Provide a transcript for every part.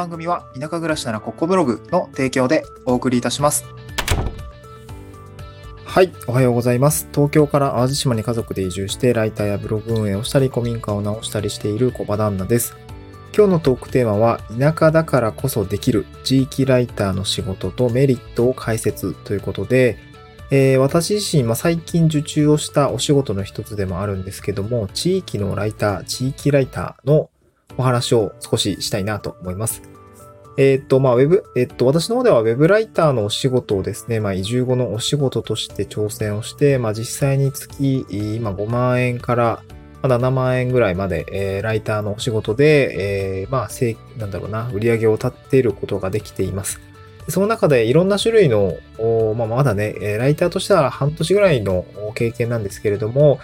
番組は田舎暮らしならここブログの提供でお送りいたします。はい、おはようございます。東京から淡路島に家族で移住してライターやブログ運営をしたり古民家を直したりしている小場旦那です。今日のトークテーマは田舎だからこそできる地域ライターの仕事とメリットを解説ということで、えー、私自身、まあ、最近受注をしたお仕事の一つでもあるんですけども、地域のライター、地域ライターのお話を少ししたいなと思います。えっ、と、まあ、ウェブ、えっ、と、私の方ではウェブライターのお仕事をですね、まあ、移住後のお仕事として挑戦をして、まあ、実際に月、今5万円からま7万円ぐらいまで、えー、ライターのお仕事で、えー、まあ、せなんだろうな、売り上げを立っていることができています。その中でいろんな種類の、まあ、まだね、ライターとしては半年ぐらいの経験なんですけれども、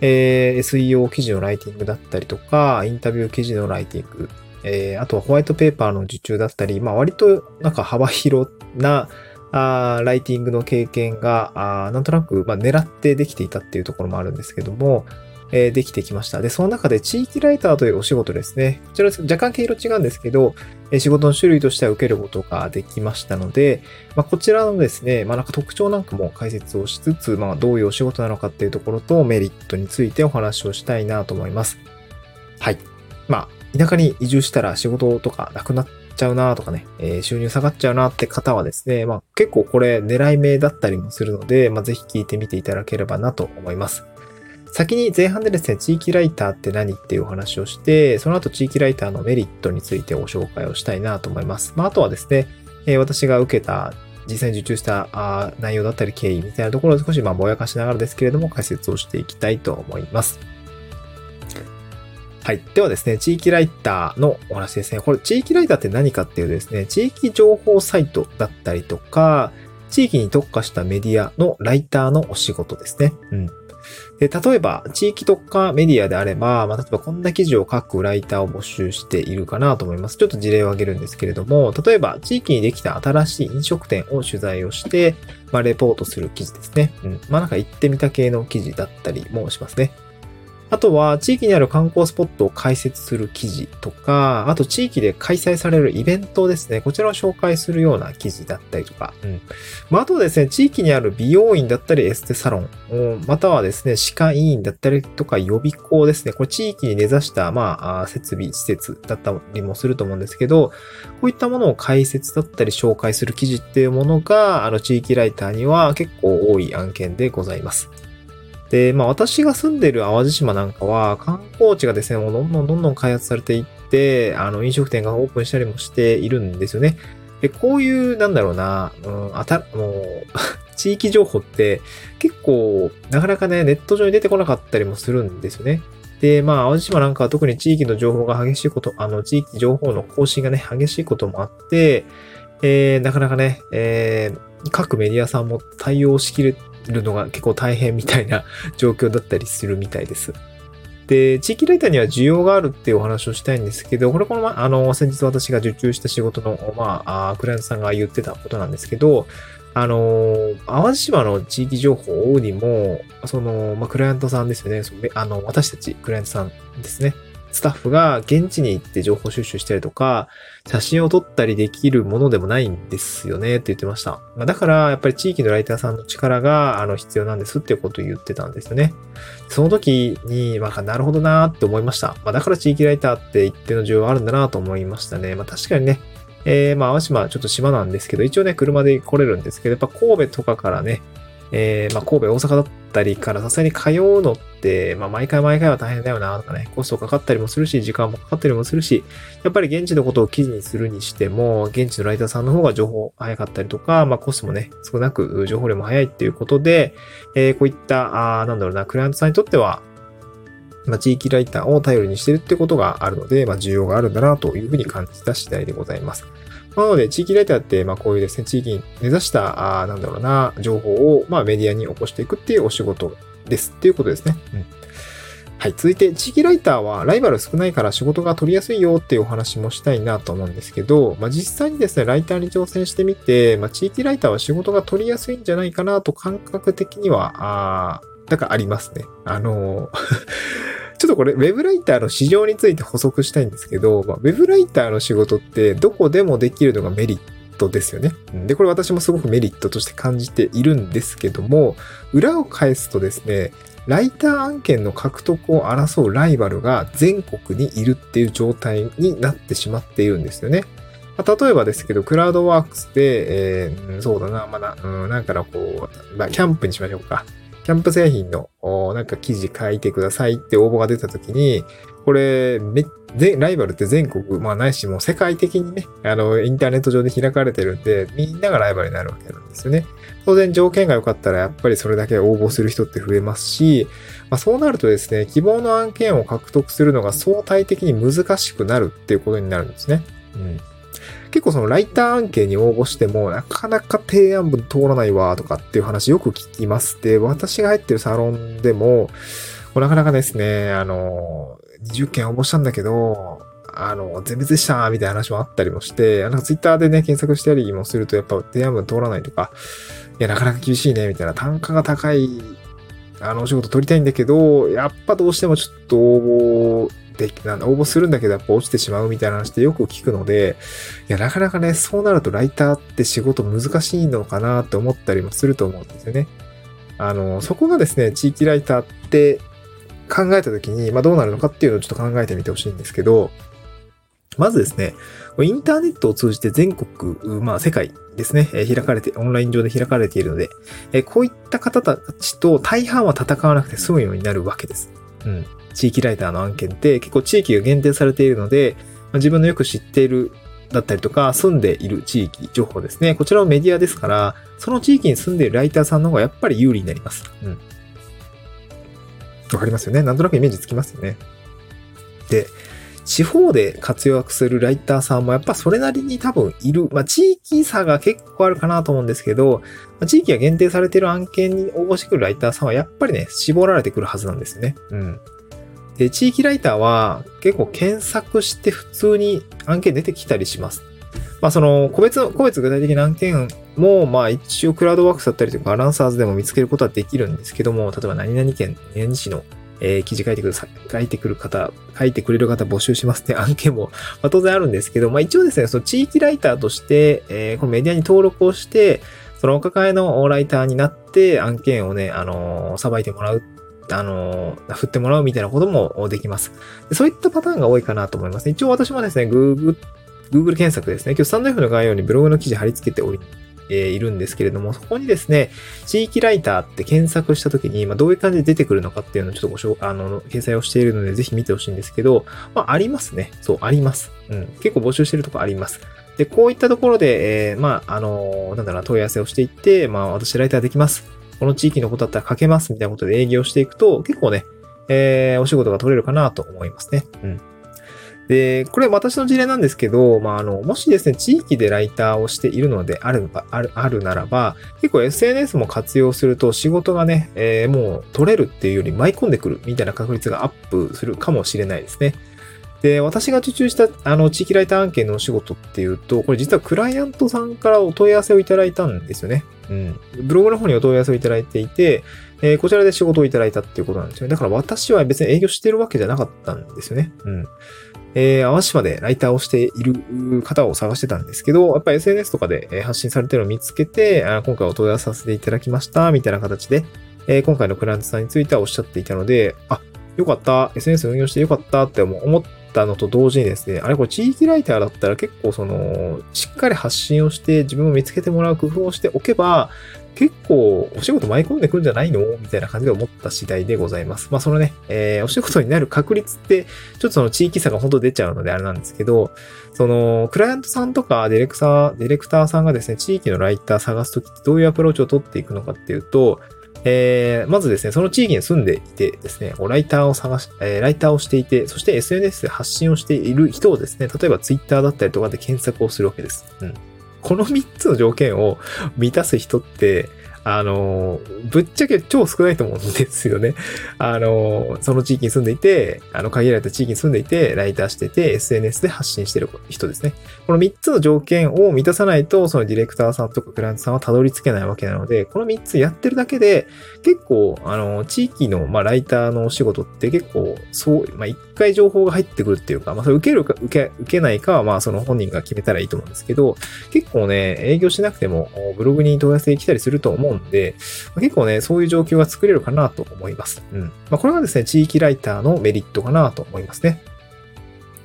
えー、SEO 記事のライティングだったりとか、インタビュー記事のライティング、えー、あとはホワイトペーパーの受注だったり、まあ割となんか幅広なあライティングの経験が、あなんとなく、まあ、狙ってできていたっていうところもあるんですけども、えー、できてきました。で、その中で地域ライターというお仕事ですね。こちら若干毛色違うんですけど、えー、仕事の種類としては受けることができましたので、まあ、こちらのですね、まあ、なんか特徴なんかも解説をしつつ、まあ、どういうお仕事なのかっていうところとメリットについてお話をしたいなと思います。はい。まあ、田舎に移住したら仕事とかなくなっちゃうなとかね、えー、収入下がっちゃうなって方はですね、まあ結構これ狙い目だったりもするので、まあぜひ聞いてみていただければなと思います。先に前半でですね、地域ライターって何っていうお話をして、その後地域ライターのメリットについてご紹介をしたいなと思います。まあ、あとはですね、えー、私が受けた実際に受注したあ内容だったり経緯みたいなところを少しまあぼやかしながらですけれども解説をしていきたいと思います。はい。ではですね、地域ライターのお話ですね。これ、地域ライターって何かっていうとですね、地域情報サイトだったりとか、地域に特化したメディアのライターのお仕事ですね。うん。で、例えば、地域特化メディアであれば、まあ、例えばこんな記事を書くライターを募集しているかなと思います。ちょっと事例を挙げるんですけれども、例えば、地域にできた新しい飲食店を取材をして、まあ、レポートする記事ですね。うん。まあ、なんか行ってみた系の記事だったりもしますね。あとは、地域にある観光スポットを解説する記事とか、あと地域で開催されるイベントですね。こちらを紹介するような記事だったりとか。うん。まあ、あとですね、地域にある美容院だったりエステサロン、またはですね、歯科医院だったりとか予備校ですね。これ地域に根ざした、まあ、設備、施設だったりもすると思うんですけど、こういったものを解説だったり紹介する記事っていうものが、あの、地域ライターには結構多い案件でございます。で、まあ私が住んでる淡路島なんかは観光地がですね、もうどんどんどんどん開発されていって、あの飲食店がオープンしたりもしているんですよね。で、こういう、なんだろうな、うん、あた、もう 地域情報って結構、なかなかね、ネット上に出てこなかったりもするんですよね。で、まあ、淡路島なんかは特に地域の情報が激しいこと、あの、地域情報の更新がね、激しいこともあって、えー、なかなかね、えー、各メディアさんも対応しきるるのが結構大変みたいな 状況だったりするみたいです。で、地域ライターには需要があるっていうお話をしたいんですけど、これこの、ま、あの、先日私が受注した仕事の、まあ、クライアントさんが言ってたことなんですけど、あの、淡路島の地域情報にも、その、まあ、クライアントさんですよね。あの、私たち、クライアントさんですね。スタッフが現地に行って情報収集したりとか、写真を撮ったりできるものでもないんですよねって言ってました。まあ、だから、やっぱり地域のライターさんの力が、あの、必要なんですっていうことを言ってたんですよね。その時に、まあ、なるほどなーって思いました。まあ、だから地域ライターって一定の需要があるんだなと思いましたね。まあ、確かにね、えー、まあ、淡島ちょっと島なんですけど、一応ね、車で来れるんですけど、やっぱ神戸とかからね、えー、まあ、神戸、大阪だったりからさすがに通うのっ、まあ、毎回毎回は大変だよな、とかね、コストかかったりもするし、時間もかかったりもするし、やっぱり現地のことを記事にするにしても、現地のライターさんの方が情報早かったりとか、まあ、コストもね、少なく情報量も早いっていうことで、えー、こういった、あなんだろうな、クライアントさんにとっては、まあ、地域ライターを頼りにしてるってことがあるので、まあ、需要があるんだなというふうに感じた次第でございます。なので、地域ライターって、まあこういうですね、地域に根ざした、あなんだろうな、情報を、まあメディアに起こしていくっていうお仕事ですっていうことですね。うん。はい。続いて、地域ライターはライバル少ないから仕事が取りやすいよっていうお話もしたいなと思うんですけど、まあ実際にですね、ライターに挑戦してみて、まあ地域ライターは仕事が取りやすいんじゃないかなと感覚的には、あだからありますね。あの ちょっとこれ、ウェブライターの市場について補足したいんですけど、まあ、ウェブライターの仕事ってどこでもできるのがメリットですよね。で、これ私もすごくメリットとして感じているんですけども、裏を返すとですね、ライター案件の獲得を争うライバルが全国にいるっていう状態になってしまっているんですよね。まあ、例えばですけど、クラウドワークスで、えー、そうだな、まだ、うん、なんからこう、まあ、キャンプにしましょうか。キャンプ製品の、なんか記事書いてくださいって応募が出た時に、これ、め、ライバルって全国、まあないしもう世界的にね、あの、インターネット上で開かれてるんで、みんながライバルになるわけなんですよね。当然条件が良かったらやっぱりそれだけ応募する人って増えますし、まあ、そうなるとですね、希望の案件を獲得するのが相対的に難しくなるっていうことになるんですね。うん。結構そのライター案件に応募しても、なかなか提案文通らないわとかっていう話よく聞きます。で、私が入ってるサロンでも、なかなかですね、あの、20件応募したんだけど、あの、全滅でしたみたいな話もあったりもして、あの、ツイッターでね、検索したりもすると、やっぱ提案文通らないとか、いや、なかなか厳しいね、みたいな、単価が高い、あの、お仕事取りたいんだけど、やっぱどうしてもちょっと応募で、なんだ、応募するんだけどやっぱ落ちてしまうみたいな話ってよく聞くので、いや、なかなかね、そうなるとライターって仕事難しいのかなって思ったりもすると思うんですよね。あの、そこがですね、地域ライターって考えたときに、まあどうなるのかっていうのをちょっと考えてみてほしいんですけど、まずですね、インターネットを通じて全国、まあ世界ですね、開かれて、オンライン上で開かれているので、こういった方たちと大半は戦わなくて済むようになるわけです。うん。地域ライターの案件って結構地域が限定されているので、自分のよく知っているだったりとか、住んでいる地域情報ですね。こちらもメディアですから、その地域に住んでいるライターさんの方がやっぱり有利になります。うん。わかりますよねなんとなくイメージつきますよね。で、地方で活躍するライターさんもやっぱそれなりに多分いる。まあ、地域差が結構あるかなと思うんですけど、まあ、地域が限定されている案件に応募してくるライターさんはやっぱりね、絞られてくるはずなんですよね。うん。で、地域ライターは結構検索して普通に案件出てきたりします。まあその、個別、個別具体的な案件も、まあ一応クラウドワークスだったりとかアランサーズでも見つけることはできるんですけども、例えば何々県、何々市の、えー、記事書いてくる、書いてくる方、書いてくれる方募集しますって案件も、まあ、当然あるんですけど、まあ一応ですね、その地域ライターとして、えー、このメディアに登録をして、そのお抱えのライターになって案件をね、あのー、さばいてもらうあの、振ってもらうみたいなこともできます。そういったパターンが多いかなと思います。一応私もですね、Google、Google 検索ですね。今日スタンド F の概要にブログの記事貼り付けており、えー、いるんですけれども、そこにですね、地域ライターって検索したときに、まあ、どういう感じで出てくるのかっていうのをちょっとご紹介、あの、掲載をしているので、ぜひ見てほしいんですけど、まあ、ありますね。そう、あります。うん。結構募集してるとこあります。で、こういったところで、えー、まあ、あの、なんだろう問い合わせをしていって、まあ、私ライターできます。この地域のことだったら書けますみたいなことで営業していくと、結構ね、えー、お仕事が取れるかなと思いますね。うん。で、これ私の事例なんですけど、まあ、あの、もしですね、地域でライターをしているのである、ある、あるならば、結構 SNS も活用すると仕事がね、えー、もう取れるっていうより舞い込んでくるみたいな確率がアップするかもしれないですね。で、私が受注した、あの、地域ライター案件のお仕事っていうと、これ実はクライアントさんからお問い合わせをいただいたんですよね。うん。ブログの方にお問い合わせをいただいていて、えー、こちらで仕事をいただいたっていうことなんですよね。だから私は別に営業してるわけじゃなかったんですよね。うん。えー、淡島でライターをしている方を探してたんですけど、やっぱ SNS とかで発信されてるのを見つけて、あ今回お問い合わせさせていただきました、みたいな形で、えー、今回のクライアントさんについてはおっしゃっていたので、あ、よかった、SNS 運用してよかったって思ったのと同時にですね、あれこれ地域ライターだったら結構その、しっかり発信をして自分を見つけてもらう工夫をしておけば、結構お仕事舞い込んでくるんじゃないの？みたいな感じで思った次第でございます。まあそのね、えー、お仕事になる確率って、ちょっとその地域差が本当出ちゃうのであれなんですけど、その、クライアントさんとかディレクター、ディレクターさんがですね、地域のライター探すときってどういうアプローチを取っていくのかっていうと、えー、まずですね、その地域に住んでいてですね、ライターを探し、えー、ライターをしていて、そして SNS で発信をしている人をですね、例えば Twitter だったりとかで検索をするわけです。うん。この3つの条件を満たす人って、あの、ぶっちゃけ超少ないと思うんですよね。あの、その地域に住んでいて、あの、限られた地域に住んでいて、ライターしてて、SNS で発信してる人ですね。この3つの条件を満たさないと、そのディレクターさんとかクライアントさんはたどり着けないわけなので、この3つやってるだけで、結構、あの、地域の、まあ、ライターのお仕事って結構、そう、まあ、回情報が入ってくるっていうか、まあ、それ受けるか、受け、受けないかは、まあ、その本人が決めたらいいと思うんですけど、結構ね、営業しなくても、ブログに問い合わせ来たりすると思うんで、結構ね、そういう状況が作れるかなと思います。うん。まあ、これはですね、地域ライターのメリットかなと思いますね。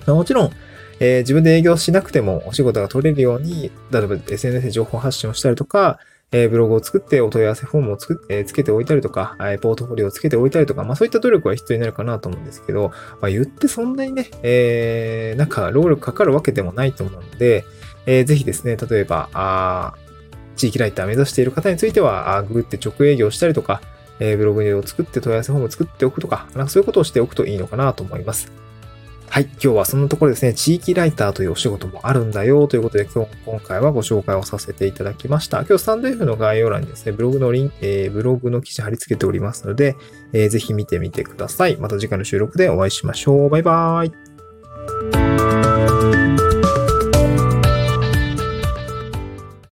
まあ、もちろん、えー、自分で営業しなくてもお仕事が取れるように、例えば SNS で情報発信をしたりとか、えー、ブログを作ってお問い合わせフォームをつ,、え、つけておいたりとか、えー、ポートフォリオをつけておいたりとか、まあそういった努力は必要になるかなと思うんですけど、まあ言ってそんなにね、えー、なんか労力かかるわけでもないと思うので、えー、ぜひですね、例えば、あ地域ライター目指している方については、あググって直営業したりとか、えー、ブログを作って問い合わせフォームを作っておくとか、なんかそういうことをしておくといいのかなと思います。はい。今日はそんなところですね、地域ライターというお仕事もあるんだよということで、今日、今回はご紹介をさせていただきました。今日、スタンド F の概要欄にですね、ブログのリン、えー、ブログの記事貼り付けておりますので、えー、ぜひ見てみてください。また次回の収録でお会いしましょう。バイバーイ。